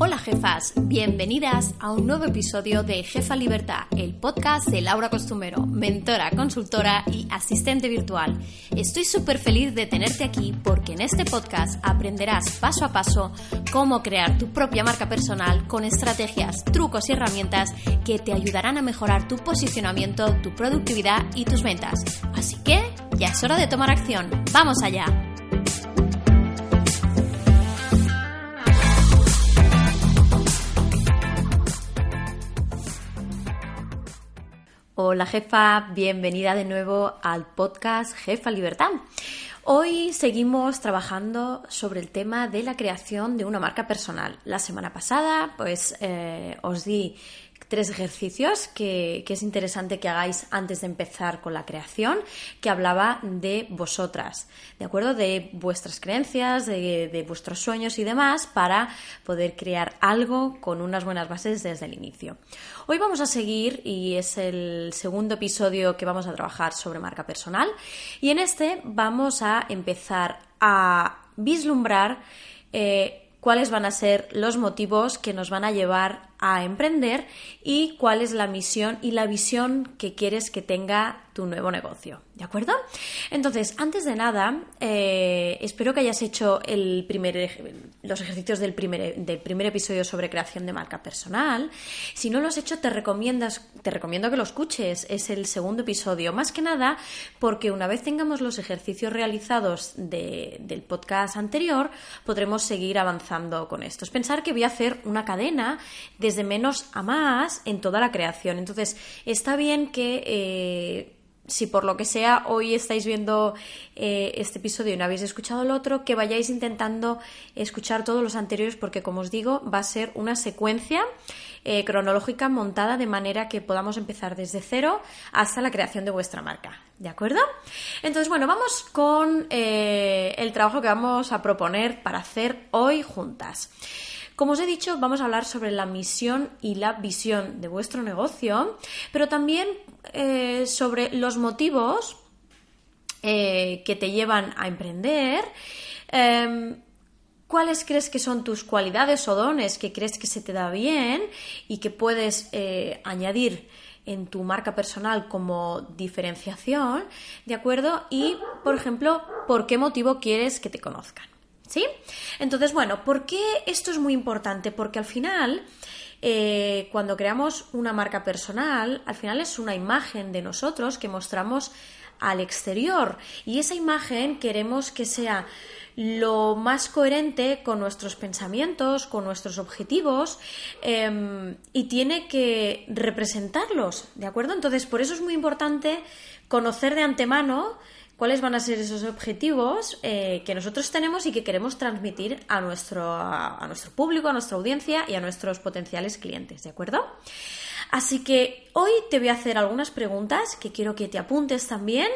Hola jefas, bienvenidas a un nuevo episodio de Jefa Libertad, el podcast de Laura Costumero, mentora, consultora y asistente virtual. Estoy súper feliz de tenerte aquí porque en este podcast aprenderás paso a paso cómo crear tu propia marca personal con estrategias, trucos y herramientas que te ayudarán a mejorar tu posicionamiento, tu productividad y tus ventas. Así que ya es hora de tomar acción. ¡Vamos allá! Hola jefa, bienvenida de nuevo al podcast Jefa Libertad. Hoy seguimos trabajando sobre el tema de la creación de una marca personal. La semana pasada pues eh, os di tres ejercicios que, es interesante que hagáis antes de empezar con la creación, que hablaba de vosotras, ¿de acuerdo? De vuestras creencias, de, vuestros sueños y demás, para poder crear algo con unas buenas bases desde el inicio. Hoy vamos a seguir y es el segundo episodio que vamos a trabajar sobre marca personal y en este vamos a empezar a vislumbrar eh, cuáles van a ser los motivos que nos van a llevar a emprender y cuál es la misión y la visión que quieres que tenga tu nuevo negocio. ¿De acuerdo? Entonces, antes de nada, eh, espero que hayas hecho los ejercicios del primer, episodio sobre creación de marca personal. Si no lo has hecho, te, recomiendas, te recomiendo que lo escuches. Es el segundo episodio. Más que nada, porque una vez tengamos los ejercicios realizados del podcast anterior, podremos seguir avanzando con estos. Pensar que voy a hacer una cadena desde menos a más en toda la creación. Entonces, está bien que eh, si por lo que sea hoy estáis viendo eh, este episodio y no habéis escuchado el otro, que vayáis intentando escuchar todos los anteriores porque, como os digo, va a ser una secuencia eh, cronológica montada de manera que podamos empezar desde cero hasta la creación de vuestra marca. ¿De acuerdo? Entonces, bueno, vamos con el trabajo que vamos a proponer para hacer hoy juntas. Como os he dicho, vamos a hablar sobre la misión y la visión de vuestro negocio, pero también eh, sobre los motivos eh, que te llevan a emprender. Em, ¿Cuáles crees que son tus cualidades o dones que crees que se te da bien y que puedes eh, añadir en tu marca personal como diferenciación? ¿De acuerdo? Y, por ejemplo, ¿por qué motivo quieres que te conozcan? ¿Sí? Entonces, bueno, ¿por qué esto es muy importante? Porque al final, eh, cuando creamos una marca personal, al final es una imagen de nosotros que mostramos al exterior y esa imagen queremos que sea lo más coherente con nuestros pensamientos, con nuestros objetivos em, y tiene que representarlos, ¿de acuerdo? Entonces, por eso es muy importante conocer de antemano cuáles van a ser esos objetivos eh, que nosotros tenemos y que queremos transmitir a nuestro, a, nuestro público, a nuestra audiencia y a nuestros potenciales clientes, ¿de acuerdo? Así que hoy te voy a hacer algunas preguntas que quiero que te apuntes también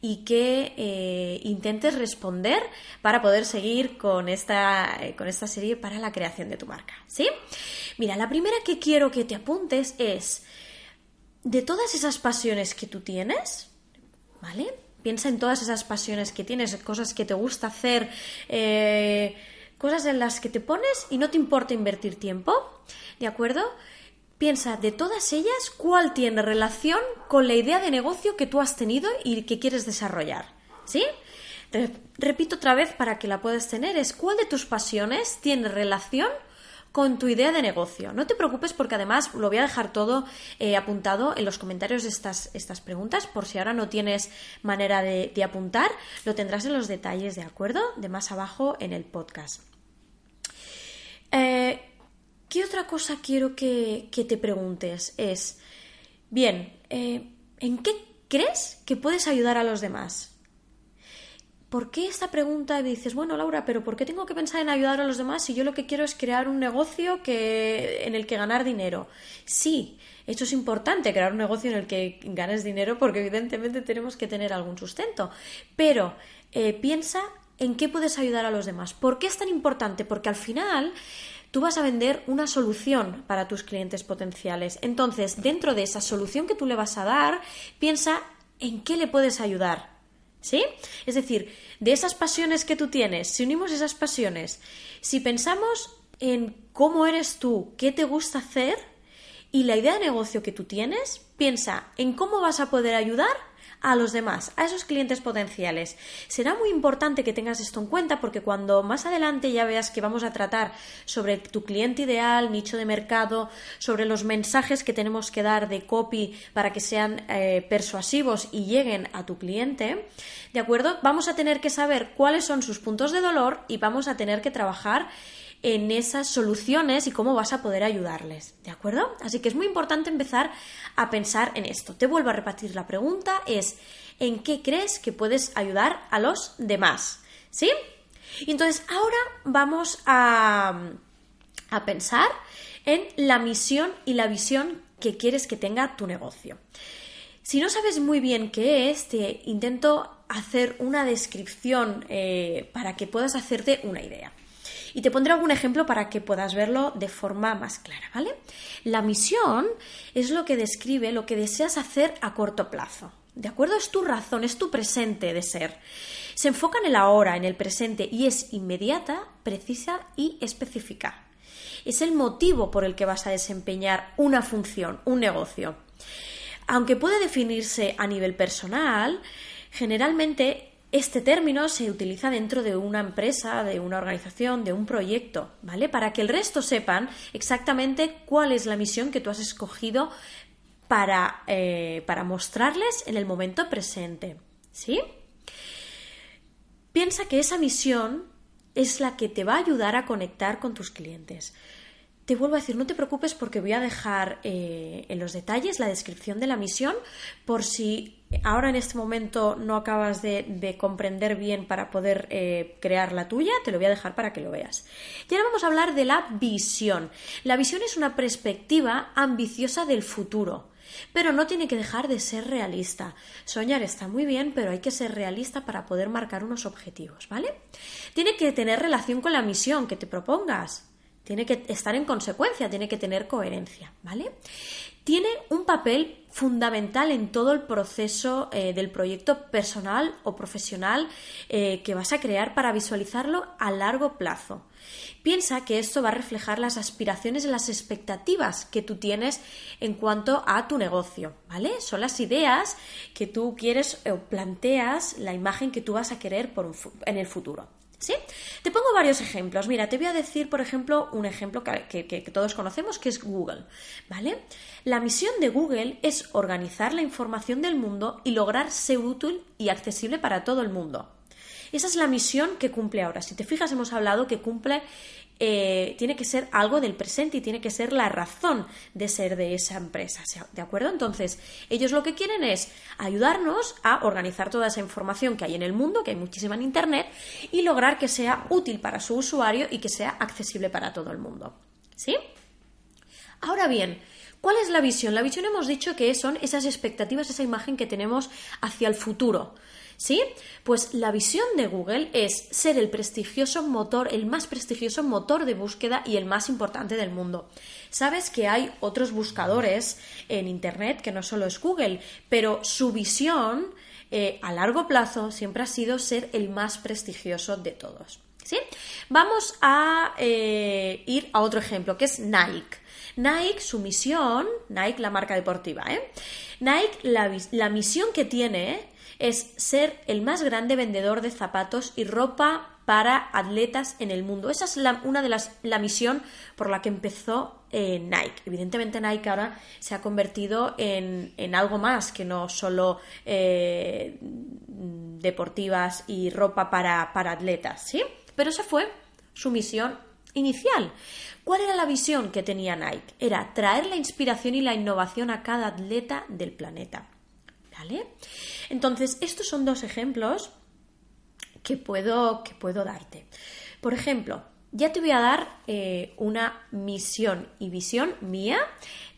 y que eh, intentes responder para poder seguir con esta, eh, con esta serie para la creación de tu marca. ¿Sí? Mira, la primera que quiero que te apuntes es de todas esas pasiones que tú tienes, ¿vale? Piensa en todas esas pasiones que tienes, cosas que te gusta hacer, eh, cosas en las que te pones y no te importa invertir tiempo, ¿de acuerdo? Piensa de todas ellas cuál tiene relación con la idea de negocio que tú has tenido y que quieres desarrollar, ¿sí? Repito otra vez para que la puedas tener, es cuál de tus pasiones tiene relación con tu idea de negocio. No te preocupes porque además lo voy a dejar todo eh, apuntado en los comentarios de estas, estas, preguntas por si ahora no tienes manera de, apuntar, lo tendrás en los detalles, ¿de acuerdo? De más abajo en el podcast. Eh, ¿Qué otra cosa quiero que, te preguntes? Es, bien, eh, ¿en qué crees que puedes ayudar a los demás? ¿Por qué esta pregunta? Y dices, bueno, Laura, pero ¿por qué tengo que pensar en ayudar a los demás si yo lo que quiero es crear un negocio que, en el que ganar dinero? Sí, esto es importante, crear un negocio en el que ganes dinero porque evidentemente tenemos que tener algún sustento. Pero eh, piensa en qué puedes ayudar a los demás. ¿Por qué es tan importante? Porque al final tú vas a vender una solución para tus clientes potenciales. Entonces, dentro de esa solución que tú le vas a dar, piensa en qué le puedes ayudar. ¿Sí? Es decir, de esas pasiones que tú tienes, si unimos esas pasiones, si pensamos en cómo eres tú, qué te gusta hacer y la idea de negocio que tú tienes, piensa en cómo vas a poder ayudar a los demás, a esos clientes potenciales. Será muy importante que tengas esto en cuenta porque cuando más adelante ya veas que vamos a tratar sobre tu cliente ideal, nicho de mercado, sobre los mensajes que tenemos que dar de copy para que sean eh, persuasivos y lleguen a tu cliente, ¿de acuerdo? Vamos a tener que saber cuáles son sus puntos de dolor y vamos a tener que trabajar en esas soluciones y cómo vas a poder ayudarles, ¿de acuerdo? Así que es muy importante empezar a pensar en esto. Te vuelvo a repetir la pregunta, es ¿en qué crees que puedes ayudar a los demás? ¿Sí? Y entonces ahora vamos a, a pensar en la misión y la visión que quieres que tenga tu negocio. Si no sabes muy bien qué es, te intento hacer una descripción eh, para que puedas hacerte una idea. Y te pondré algún ejemplo para que puedas verlo de forma más clara, ¿vale? La misión es lo que describe lo que deseas hacer a corto plazo. ¿De acuerdo? Es tu razón, es tu presente de ser. Se enfoca en el ahora, en el presente y es inmediata, precisa y específica. Es el motivo por el que vas a desempeñar una función, un negocio. Aunque puede definirse a nivel personal, generalmente este término se utiliza dentro de una empresa, de una organización, de un proyecto, ¿vale? Para que el resto sepan exactamente cuál es la misión que tú has escogido para, eh, para mostrarles en el momento presente, ¿sí? Piensa que esa misión es la que te va a ayudar a conectar con tus clientes. Te vuelvo a decir, no te preocupes porque voy a dejar eh, en los detalles la descripción de la misión por si ahora en este momento no acabas de, comprender bien para poder eh, crear la tuya, te lo voy a dejar para que lo veas. Y ahora vamos a hablar de la visión. La visión es una perspectiva ambiciosa del futuro. Pero no tiene que dejar de ser realista. Soñar está muy bien, pero hay que ser realista para poder marcar unos objetivos, ¿vale? Tiene que tener relación con la misión que te propongas. Tiene que estar en consecuencia, tiene que tener coherencia, ¿vale? tiene un papel fundamental en todo el proceso eh, del proyecto personal o profesional eh, que vas a crear para visualizarlo a largo plazo. Piensa que esto va a reflejar las aspiraciones y las expectativas que tú tienes en cuanto a tu negocio, ¿vale? Son las ideas que tú quieres o planteas, la imagen que tú vas a querer en el futuro. ¿Sí? Te pongo varios ejemplos. Mira, te voy a decir, por ejemplo, un ejemplo que, todos conocemos, que es Google. ¿Vale? La misión de Google es organizar la información del mundo y lograr ser útil y accesible para todo el mundo. Esa es la misión que cumple ahora. Si te fijas, hemos hablado que cumple eh, tiene que ser algo del presente y tiene que ser la razón de ser de esa empresa. ¿De acuerdo? Entonces, ellos lo que quieren es ayudarnos a organizar toda esa información que hay en el mundo, que hay muchísima en Internet, y lograr que sea útil para su usuario y que sea accesible para todo el mundo. ¿Sí? Ahora bien, ¿Cuál es la visión? La visión hemos dicho que son esas expectativas, esa imagen que tenemos hacia el futuro. ¿Sí? Pues la visión de Google es ser el prestigioso motor, el más prestigioso motor de búsqueda y el más importante del mundo. Sabes que hay otros buscadores en Internet que no solo es Google, pero su visión eh, a largo plazo siempre ha sido ser el más prestigioso de todos. ¿Sí? Vamos a eh, ir a otro ejemplo, que es Nike. Nike, su misión, Nike, la marca deportiva, ¿eh? Nike, la, la misión que tiene es ser el más grande vendedor de zapatos y ropa para atletas en el mundo. Esa es una de las la misión por la que empezó eh, Nike. Evidentemente Nike ahora se ha convertido en, algo más que no solo eh, deportivas y ropa para, para atletas, ¿sí? Pero esa fue su misión inicial. ¿Cuál era la visión que tenía Nike? Era traer la inspiración y la innovación a cada atleta del planeta. ¿Vale? Entonces, estos son dos ejemplos que puedo, que puedo darte. Por ejemplo, ya te voy a dar eh, una misión y visión mía,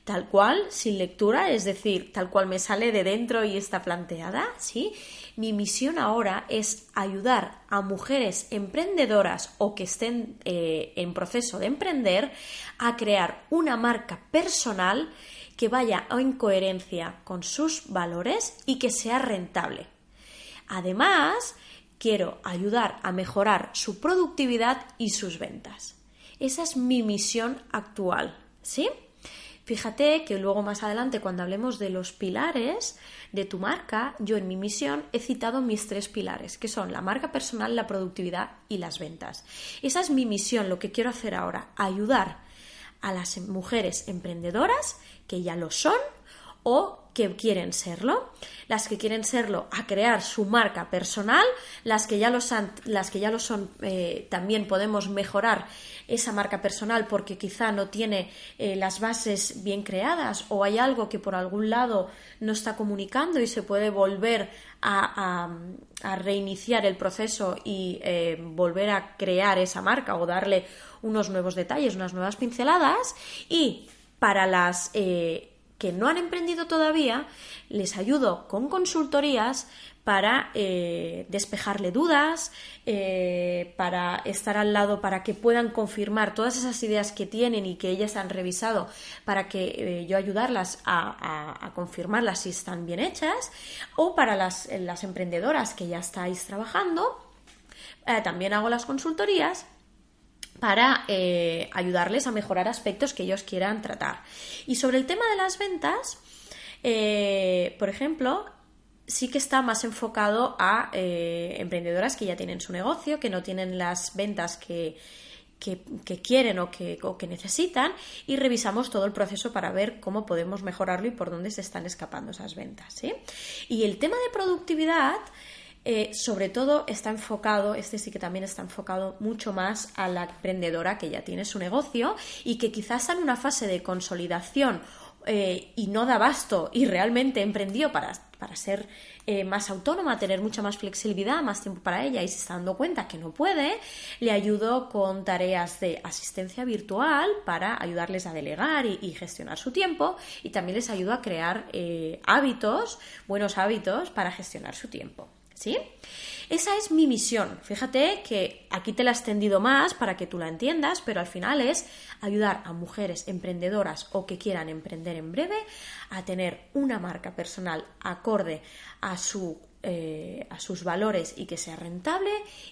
tal cual, sin lectura, es decir, tal cual me sale de dentro y está planteada, ¿sí? Mi misión ahora es ayudar a mujeres emprendedoras o que estén eh, en proceso de emprender a crear una marca personal que vaya en coherencia con sus valores y que sea rentable. Además, quiero ayudar a mejorar su productividad y sus ventas. Esa es mi misión actual, ¿sí? Fíjate que luego más adelante cuando hablemos de los pilares de tu marca, yo en mi misión he citado mis tres pilares, que son la marca personal, la productividad y las ventas. Esa es mi misión, lo que quiero hacer ahora, ayudar a las mujeres emprendedoras que ya lo son o que quieren serlo, las que quieren serlo a crear su marca personal, las que ya lo, son, las que ya lo son eh, también podemos mejorar esa marca personal porque quizá no tiene eh, las bases bien creadas o hay algo que por algún lado no está comunicando y se puede volver a, reiniciar el proceso y eh, volver a crear esa marca o darle unos nuevos detalles, unas nuevas pinceladas. Y para las que no han emprendido todavía, les ayudo con consultorías para eh, despejarle dudas, eh, para estar al lado, para que puedan confirmar todas esas ideas que tienen y que ellas han revisado, para que eh, yo ayudarlas a, confirmarlas si están bien hechas, o para las, las emprendedoras que ya estáis trabajando. también hago las consultorías para eh, ayudarles a mejorar aspectos que ellos quieran tratar. Y sobre el tema de las ventas, eh, por ejemplo, sí que está más enfocado a eh, emprendedoras que ya tienen su negocio, que no tienen las ventas que, quieren o que, que, necesitan y revisamos todo el proceso para ver cómo podemos mejorarlo y por dónde se están escapando esas ventas. Y el tema de productividad eh, sobre todo está enfocado, este sí que también está enfocado mucho más a la emprendedora que ya tiene su negocio y que quizás está en una fase de consolidación eh, y no da abasto y realmente emprendió para, para ser eh, más autónoma, tener mucha más flexibilidad, más tiempo para ella y se está dando cuenta que no puede, le ayudo con tareas de asistencia virtual para ayudarles a delegar y, gestionar su tiempo y también les ayudo a crear hábitos, buenos hábitos para gestionar su tiempo. ¿Sí? Esa es mi misión. Fíjate que aquí te la he extendido más para que tú la entiendas, pero al final es ayudar a mujeres emprendedoras o que quieran emprender en breve a tener una marca personal acorde a su eh, a sus valores y que sea rentable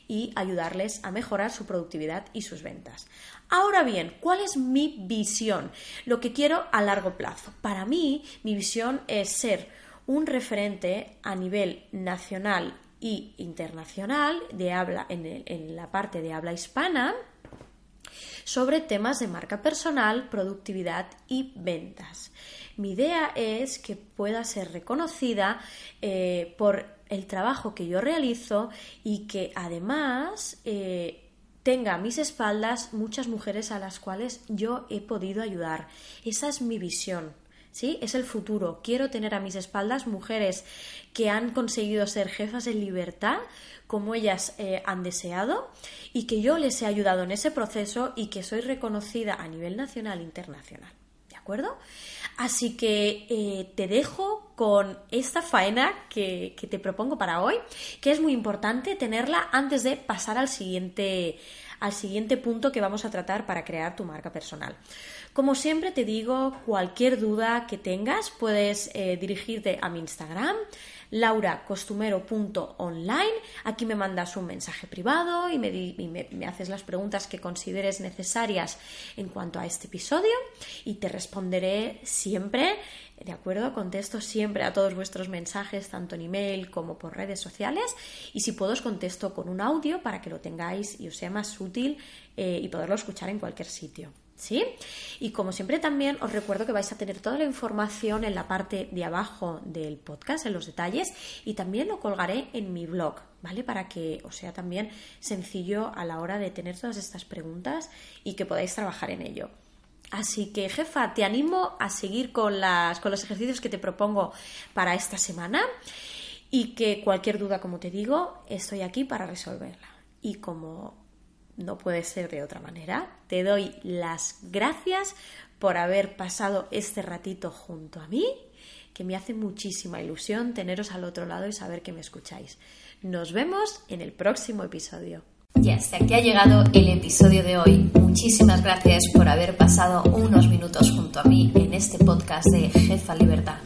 y ayudarles a mejorar su productividad y sus ventas. Ahora bien, ¿cuál es mi visión? Lo que quiero a largo plazo. Para mí, mi visión es ser un referente a nivel nacional y internacional de habla en, la parte de habla hispana sobre temas de marca personal, productividad y ventas. Mi idea es que pueda ser reconocida eh, por el trabajo que yo realizo y que además eh, tenga a mis espaldas muchas mujeres a las cuales yo he podido ayudar. Esa es mi visión. Es el futuro. Quiero tener a mis espaldas mujeres que han conseguido ser jefas en libertad como ellas eh, han deseado y que yo les he ayudado en ese proceso y que soy reconocida a nivel nacional e internacional. ¿De acuerdo? Así que eh, te dejo con esta faena que, que te propongo para hoy, que es muy importante tenerla antes de pasar al siguiente, al siguiente punto que vamos a tratar para crear tu marca personal. Como siempre te digo, cualquier duda que tengas puedes eh, dirigirte a mi Instagram lauracostumero.online. Aquí me mandas un mensaje privado y, me, haces las preguntas que consideres necesarias en cuanto a este episodio y te responderé siempre, ¿de acuerdo? Contesto siempre a todos vuestros mensajes, tanto en email como por redes sociales y si puedo os contesto con un audio para que lo tengáis y os sea más útil eh, y poderlo escuchar en cualquier sitio. ¿Sí? Y como siempre también os recuerdo que vais a tener toda la información en la parte de abajo del podcast, en los detalles, y también lo colgaré en mi blog, ¿vale? Para que os sea también sencillo a la hora de tener todas estas preguntas y que podáis trabajar en ello. Así que, jefa, te animo a seguir con, las, con los ejercicios que te propongo para esta semana y que cualquier duda, como te digo, estoy aquí para resolverla. Y como no puede ser de otra manera. Te doy las gracias por haber pasado este ratito junto a mí, que me hace muchísima ilusión teneros al otro lado y saber que me escucháis. Nos vemos en el próximo episodio. Y hasta aquí ha llegado el episodio de hoy. Muchísimas gracias por haber pasado unos minutos junto a mí en este podcast de Jefa Libertad.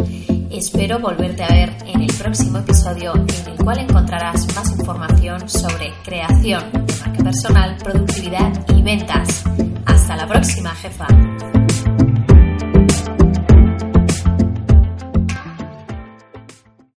Espero volverte a ver en el próximo episodio en el cual encontrarás más información sobre creación marca personal, productividad y ventas. Hasta la próxima, jefa.